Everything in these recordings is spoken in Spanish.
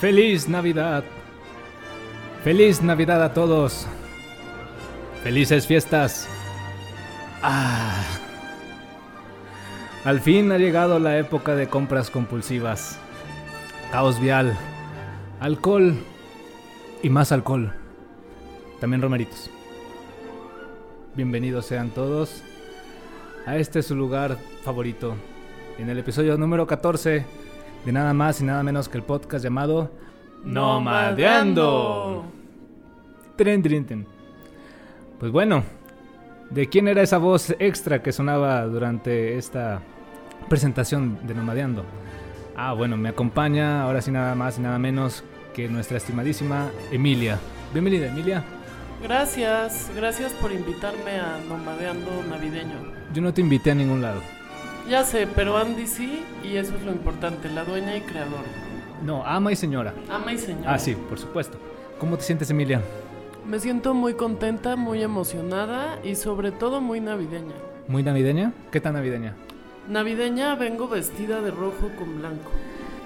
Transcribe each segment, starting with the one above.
Feliz Navidad. Feliz Navidad a todos. Felices fiestas. Ah. Al fin ha llegado la época de compras compulsivas. Caos vial. Alcohol. Y más alcohol. También romeritos. Bienvenidos sean todos a este su lugar favorito. En el episodio número 14 de nada más y nada menos que el podcast llamado Nomadeando. Tren, tren, tren. Pues bueno, ¿de quién era esa voz extra que sonaba durante esta presentación de Nomadeando? Ah, bueno, me acompaña ahora sí nada más y nada menos que nuestra estimadísima Emilia. Bienvenida, Emilia. Gracias, gracias por invitarme a Nomadeando Navideño. Yo no te invité a ningún lado. Ya sé, pero Andy sí, y eso es lo importante, la dueña y creadora. No, ama y señora. Ama y señora. Ah, sí, por supuesto. ¿Cómo te sientes, Emilia? Me siento muy contenta, muy emocionada y sobre todo muy navideña. ¿Muy navideña? ¿Qué tan navideña? Navideña vengo vestida de rojo con blanco,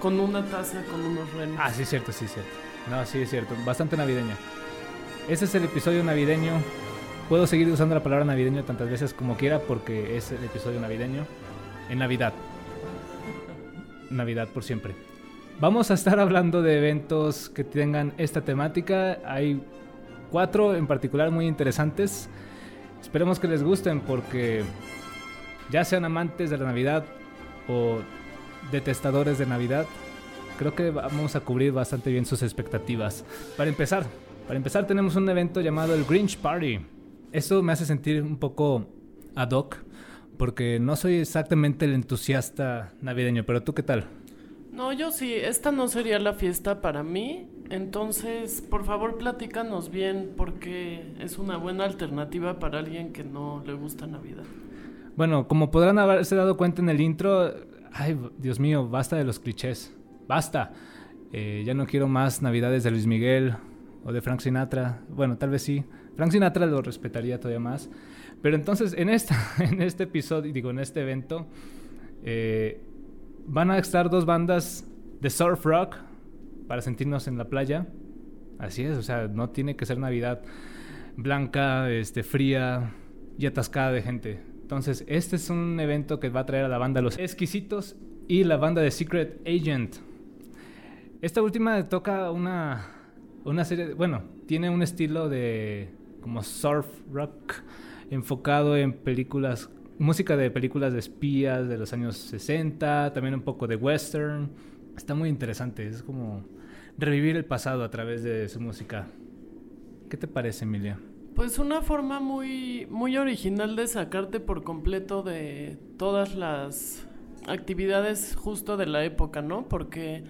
con una taza con unos renos. Ah, sí, cierto, sí, cierto. No, sí, es cierto. Bastante navideña. Este es el episodio navideño. Puedo seguir usando la palabra navideño tantas veces como quiera porque es el episodio navideño. En Navidad. Navidad por siempre. Vamos a estar hablando de eventos que tengan esta temática. Hay cuatro en particular muy interesantes. Esperemos que les gusten porque ya sean amantes de la Navidad o detestadores de Navidad, creo que vamos a cubrir bastante bien sus expectativas. Para empezar, para empezar tenemos un evento llamado el Grinch Party. Esto me hace sentir un poco ad hoc porque no soy exactamente el entusiasta navideño, pero tú qué tal? No, yo sí, esta no sería la fiesta para mí, entonces por favor platícanos bien porque es una buena alternativa para alguien que no le gusta Navidad. Bueno, como podrán haberse dado cuenta en el intro, ay, Dios mío, basta de los clichés, basta. Eh, ya no quiero más Navidades de Luis Miguel o de Frank Sinatra. Bueno, tal vez sí. Frank Sinatra lo respetaría todavía más. Pero entonces en, esta, en este episodio, digo, en este evento, eh, van a estar dos bandas de surf rock para sentirnos en la playa. Así es, o sea, no tiene que ser Navidad blanca, este, fría y atascada de gente. Entonces, este es un evento que va a traer a la banda Los Exquisitos y la banda de Secret Agent. Esta última toca una, una serie, bueno, tiene un estilo de como surf rock enfocado en películas, música de películas de espías de los años 60, también un poco de western. Está muy interesante, es como revivir el pasado a través de su música. ¿Qué te parece, Emilia? Pues una forma muy, muy original de sacarte por completo de todas las actividades justo de la época, ¿no? Porque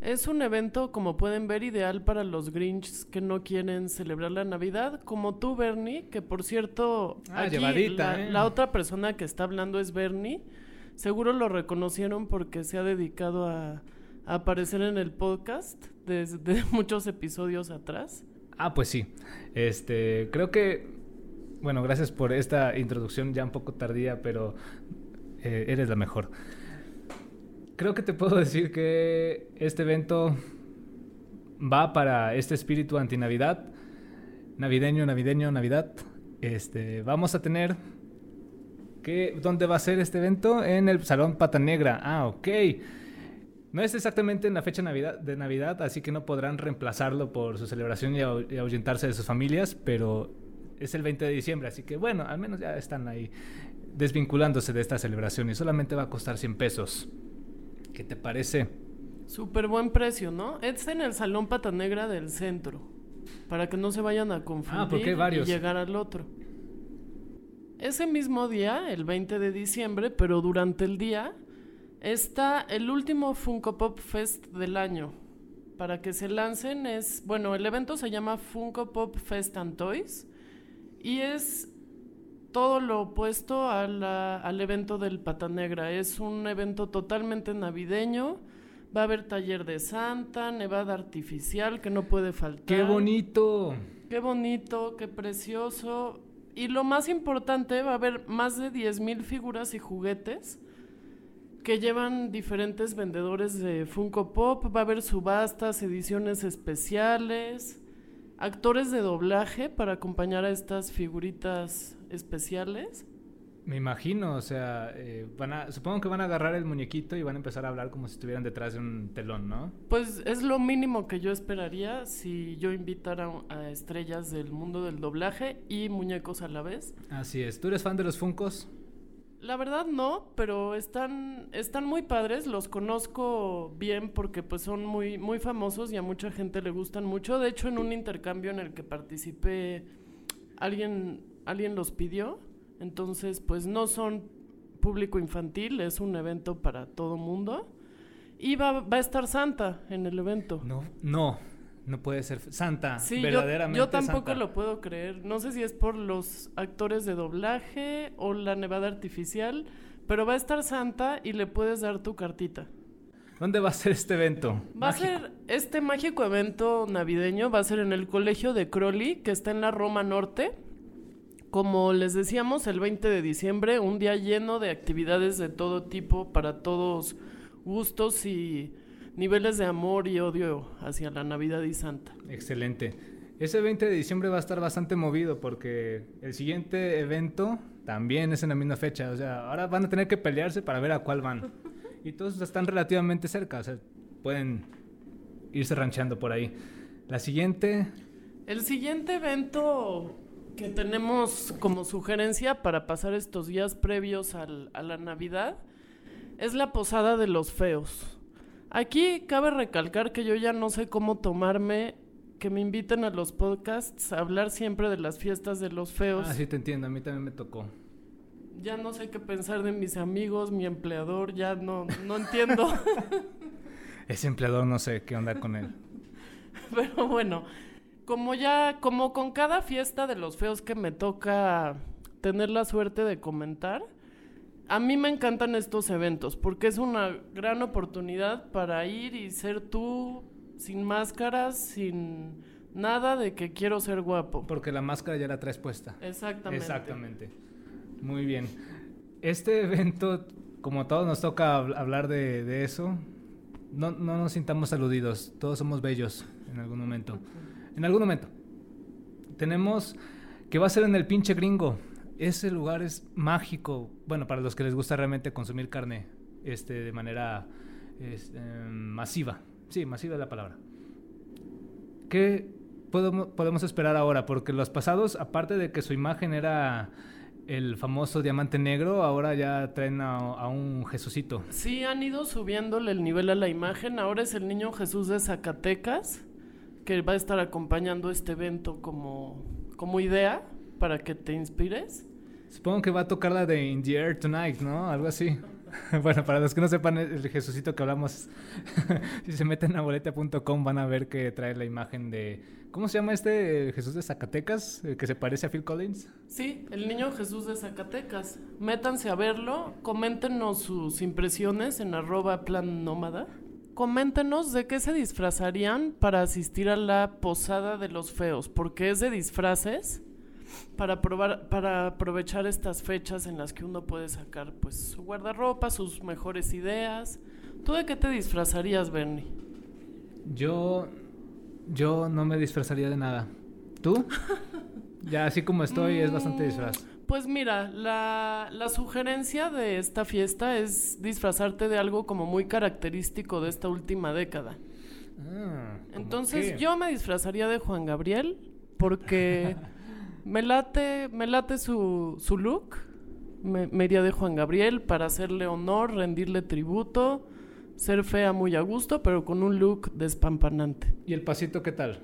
es un evento, como pueden ver, ideal para los Grinches que no quieren celebrar la Navidad, como tú, Bernie, que por cierto, Ah, aquí llevadita, la, ¿eh? la otra persona que está hablando es Bernie. Seguro lo reconocieron porque se ha dedicado a, a aparecer en el podcast desde muchos episodios atrás. Ah, pues sí. Este, creo que, bueno, gracias por esta introducción ya un poco tardía, pero eh, eres la mejor. Creo que te puedo decir que este evento va para este espíritu antinavidad, navideño, navideño, Navidad. Este, vamos a tener que ¿dónde va a ser este evento? En el Salón Pata Negra. Ah, ok. No es exactamente en la fecha de Navidad, así que no podrán reemplazarlo por su celebración y, y ahuyentarse de sus familias, pero es el 20 de diciembre, así que bueno, al menos ya están ahí desvinculándose de esta celebración y solamente va a costar 100 pesos. ¿Qué te parece? Súper buen precio, ¿no? Es en el Salón Pata Negra del centro, para que no se vayan a confundir Ah, porque hay varios. y llegar al otro. Ese mismo día, el 20 de diciembre, pero durante el día, está el último Funko Pop Fest del año. Para que se lancen es, bueno, el evento se llama Funko Pop Fest and Toys y es todo lo opuesto a la- al evento del Pata Negra. Es un evento totalmente navideño. Va a haber taller de Santa, nevada artificial que no puede faltar. ¡Qué bonito! Qué bonito, qué precioso. Y lo más importante, va a haber más de 10.000 figuras y juguetes que llevan diferentes vendedores de Funko Pop. Va a haber subastas, ediciones especiales, actores de doblaje para acompañar a estas figuritas especiales. Me imagino, o sea, eh, van a, supongo que van a agarrar el muñequito y van a empezar a hablar como si estuvieran detrás de un telón, ¿no? Pues es lo mínimo que yo esperaría si yo invitara a estrellas del mundo del doblaje y muñecos a la vez. Así es. ¿Tú eres fan de los Funcos? La verdad no, pero están, están muy padres, los conozco bien porque pues son muy, muy famosos y a mucha gente le gustan mucho. De hecho, en un intercambio en el que participé, alguien, alguien los pidió entonces, pues no son público infantil, es un evento para todo mundo. Y va, va a estar Santa en el evento. No, no, no puede ser Santa, sí, verdaderamente yo, yo tampoco lo puedo creer. No sé si es por los actores de doblaje o la nevada artificial, pero va a estar Santa y le puedes dar tu cartita. ¿Dónde va a ser este evento? Va a ser este mágico evento navideño, va a ser en el colegio de Crowley, que está en la Roma Norte. Como les decíamos, el 20 de diciembre, un día lleno de actividades de todo tipo para todos gustos y niveles de amor y odio hacia la Navidad y Santa. Excelente. Ese 20 de diciembre va a estar bastante movido porque el siguiente evento también es en la misma fecha. O sea, ahora van a tener que pelearse para ver a cuál van. Y todos están relativamente cerca, o sea, pueden irse rancheando por ahí. La siguiente... El siguiente evento que tenemos como sugerencia para pasar estos días previos al, a la Navidad es la posada de los feos. Aquí cabe recalcar que yo ya no sé cómo tomarme que me inviten a los podcasts a hablar siempre de las fiestas de los feos. Ah, sí, te entiendo, a mí también me tocó. Ya no sé qué pensar de mis amigos, mi empleador, ya no, no entiendo. Ese empleador no sé qué onda con él. Pero bueno, como ya, como con cada fiesta de los feos que me toca tener la suerte de comentar, a mí me encantan estos eventos porque es una gran oportunidad para ir y ser tú sin máscaras, sin nada de que quiero ser guapo. Porque la máscara ya la traes puesta. Exactamente. Exactamente. Muy bien. Este evento, como todos nos toca hablar de, de eso, no, no nos sintamos aludidos. Todos somos bellos en algún momento en algún momento. Tenemos que va a ser en el pinche gringo. Ese lugar es mágico. Bueno, para los que les gusta realmente consumir carne este, de manera este, masiva. Sí, masiva es la palabra. ¿Qué podemos, esperar ahora? Porque los pasados, aparte de que su imagen era el famoso diamante negro, ahora ya traen a, a, un Jesucito. Sí, han ido subiéndole el nivel a la imagen. Ahora es el niño Jesús de Zacatecas que va a estar acompañando este evento como, como idea para que te inspires. Supongo que va a tocar la de In the Air Tonight, ¿no? Algo así. bueno, para los que no sepan, el Jesucito que hablamos, si se meten a boleta.com van a ver que trae la imagen de... ¿Cómo se llama este Jesús de Zacatecas? ¿El que se parece a Phil Collins? Sí, el niño Jesús de Zacatecas. Métanse a verlo, coméntenos sus impresiones en arroba plan nómada coméntenos de qué se disfrazarían para asistir a la posada de los feos, porque es de disfraces para probar, para aprovechar estas fechas en las que uno puede sacar pues su guardarropa, sus mejores ideas. ¿Tú de qué te disfrazarías, Bernie? Yo yo no me disfrazaría de nada. ¿Tú? ya así como estoy es bastante disfraz. Pues mira, la, la, sugerencia de esta fiesta es disfrazarte de algo como muy característico de esta última década. Ah, Entonces yo me disfrazaría de Juan Gabriel porque me late, me late su, su look. Me, me, iría de Juan Gabriel para hacerle honor, rendirle tributo, ser fea muy a gusto, pero con un look despampanante. ¿Y el pasito qué tal?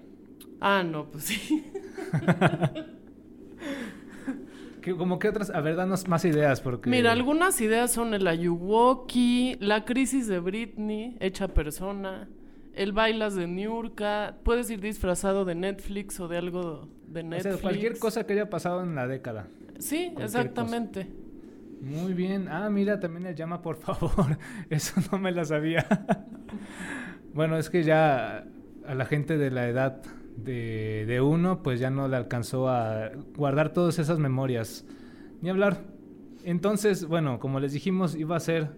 Ah, no, pues sí. como que otras, a ver, danos más ideas porque... Mira, algunas ideas son el Ayuwoki, la crisis de Britney, hecha persona, el bailas de Niurka, puedes ir disfrazado de Netflix o de algo de Netflix. O sea, cualquier cosa que haya pasado en la década. Sí, exactamente. Muy bien. Ah, mira, también el llama por favor. Eso no me lo sabía. bueno, es que ya a la gente de la edad de, de, uno, pues ya no le alcanzó a guardar todas esas memorias. Ni hablar. Entonces, bueno, como les dijimos, iba a ser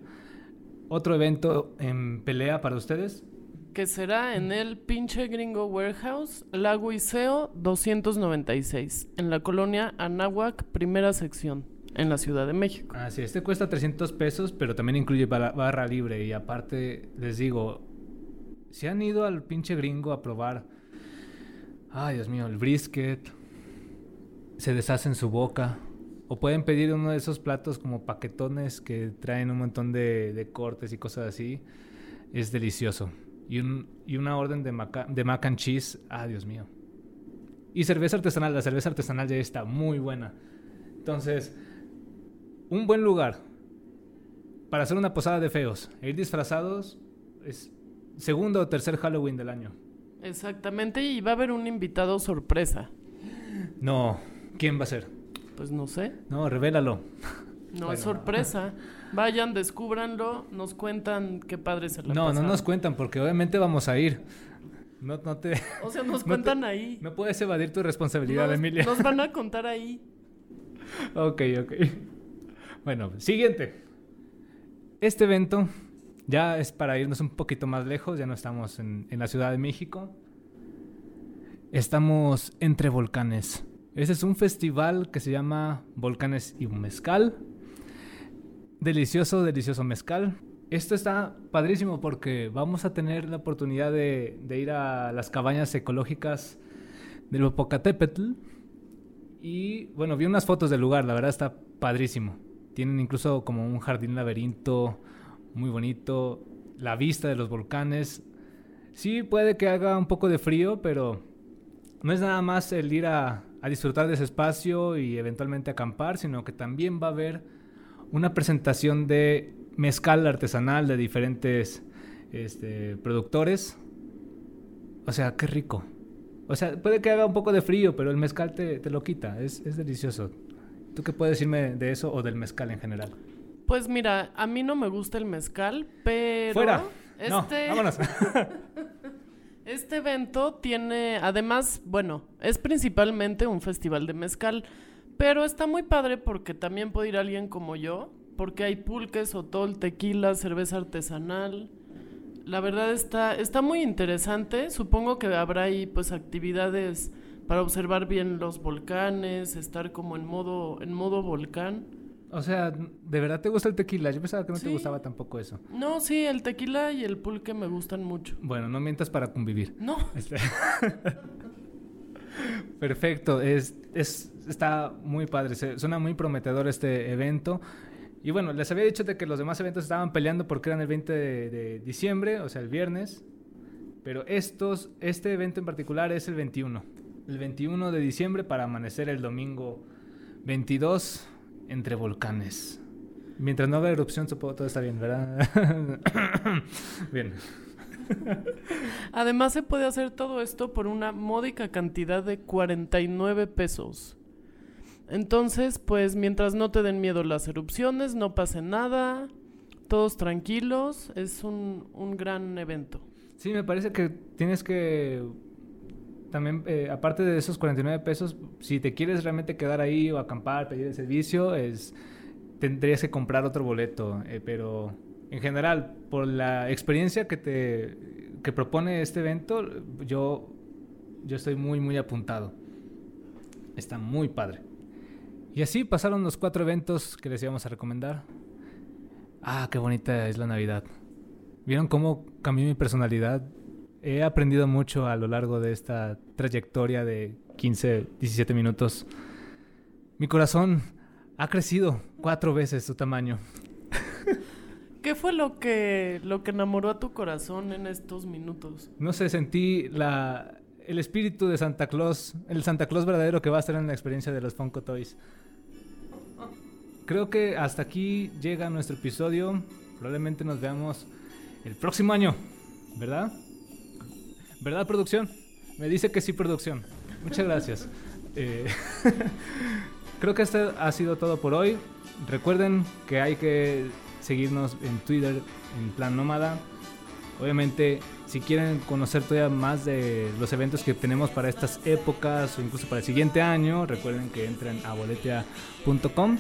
otro evento en pelea para ustedes. Que será en el pinche gringo warehouse, Lago Iseo 296, en la colonia Anáhuac, primera sección, en la Ciudad de México. Así, este cuesta 300 pesos, pero también incluye barra, barra libre. Y aparte, les digo, si han ido al pinche gringo a probar, ay Dios mío, el brisket, se deshace en su boca. O pueden pedir uno de esos platos como paquetones que traen un montón de, cortes y cosas así. Es delicioso. Y, un, una orden de, maca, de mac and cheese. Ah, Dios mío. Y cerveza artesanal. La cerveza artesanal ya está muy buena. Entonces, un buen lugar para hacer una posada de feos. E ir disfrazados es segundo o tercer Halloween del año. Exactamente. Y va a haber un invitado sorpresa. No. ¿Quién va a ser? Pues no sé. No, revélalo. No, es sorpresa. Vayan, descúbranlo, nos cuentan qué padre se la No, pasaron. no nos cuentan porque obviamente vamos a ir. No, no te... O sea, nos no cuentan te- ahí. No puedes evadir tu responsabilidad, nos, Emilia. nos van a contar ahí. Ok, ok. Bueno, siguiente. Este evento ya es para irnos un poquito más lejos, ya no estamos en, en la Ciudad de México. Estamos entre volcanes. Este es un festival que se llama Volcanes y Mezcal. Delicioso, delicioso mezcal. Esto está padrísimo porque vamos a tener la oportunidad de, de ir a las cabañas ecológicas del Popocatépetl. Y bueno, vi unas fotos del lugar, la verdad está padrísimo. Tienen incluso como un jardín laberinto muy bonito, la vista de los volcanes. Sí, puede que haga un poco de frío, pero no es nada más el ir a, a disfrutar de ese espacio y eventualmente acampar, sino que también va a haber una presentación de mezcal artesanal de diferentes este, productores. O sea, qué rico. O sea, puede que haga un poco de frío, pero el mezcal te, te lo quita. Es, es delicioso. ¿Tú qué puedes decirme de eso o del mezcal en general? Pues mira, a mí no me gusta el mezcal, pero... ¡Fuera! No, Este, vámonos. este evento tiene, además, bueno, es principalmente un festival de mezcal, pero está muy padre porque también puede ir alguien como yo, porque hay pulques, otol, tequila, cerveza artesanal. La verdad está, está muy interesante. Supongo que habrá ahí pues actividades para observar bien los volcanes, estar como en modo, en modo volcán. O sea, ¿de verdad te gusta el tequila? Yo pensaba que no te gustaba tampoco eso. No, sí, el tequila y el pulque me gustan mucho. Bueno, no mientas para convivir. No, Este- Perfecto, es, es, está muy padre, se- suena muy prometedor este evento. Y bueno, les había dicho de que los demás eventos estaban peleando porque eran el 20 de, de diciembre, o sea, el viernes. Pero estos, este evento en particular es el 21. El 21 de diciembre para amanecer el domingo 22 entre volcanes. Mientras no haga erupción, supongo todo está bien, ¿verdad? bien. Además se puede hacer todo esto por una módica cantidad de 49 pesos. Entonces, pues mientras no te den miedo las erupciones, no pase nada, todos tranquilos, es un, un gran evento. Sí, me parece que tienes que también, eh, aparte de esos 49 pesos, si te quieres realmente quedar ahí o acampar, pedir el servicio, es, tendrías que comprar otro boleto. eh, pero en general, por la experiencia que te que propone este evento, yo, yo estoy muy, muy apuntado. Está muy padre. Y así pasaron los cuatro eventos que les íbamos a recomendar. Ah, qué bonita es la Navidad. ¿Vieron cómo cambió mi personalidad? He aprendido mucho a lo largo de esta trayectoria de 15, 17 minutos. Mi corazón ha crecido cuatro veces su tamaño. ¿Qué fue lo que, lo que enamoró a tu corazón en estos minutos? No sé, sentí la, el espíritu de Santa Claus, el Santa Claus verdadero que va a estar en la experiencia de los Funko Toys. Creo que hasta aquí llega nuestro episodio. Probablemente nos veamos el próximo año, ¿verdad? ¿Verdad, producción? Me dice que sí, producción. Muchas gracias. Eh, creo que esto ha sido todo por hoy. Recuerden que hay que seguirnos en Twitter en plan nómada. Obviamente, si quieren conocer todavía más de los eventos que tenemos para estas épocas o incluso para el siguiente año, recuerden que entren a boletia.com.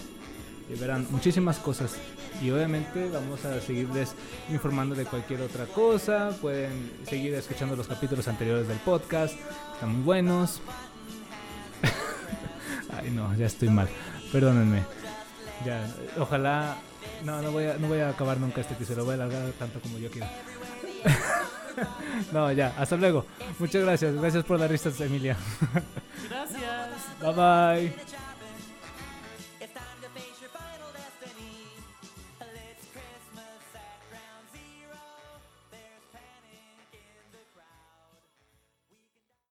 y verán muchísimas cosas. Y obviamente vamos a seguirles informando de cualquier otra cosa. Pueden seguir escuchando los capítulos anteriores del podcast. Están muy buenos. Ay, no, ya estoy mal. Perdónenme. Ya, ojalá. No, no voy a, no voy a acabar nunca este episodio. Voy a alargar tanto como yo quiero. no, ya, hasta luego. Muchas gracias. Gracias por las risas, Emilia. Gracias. Bye bye.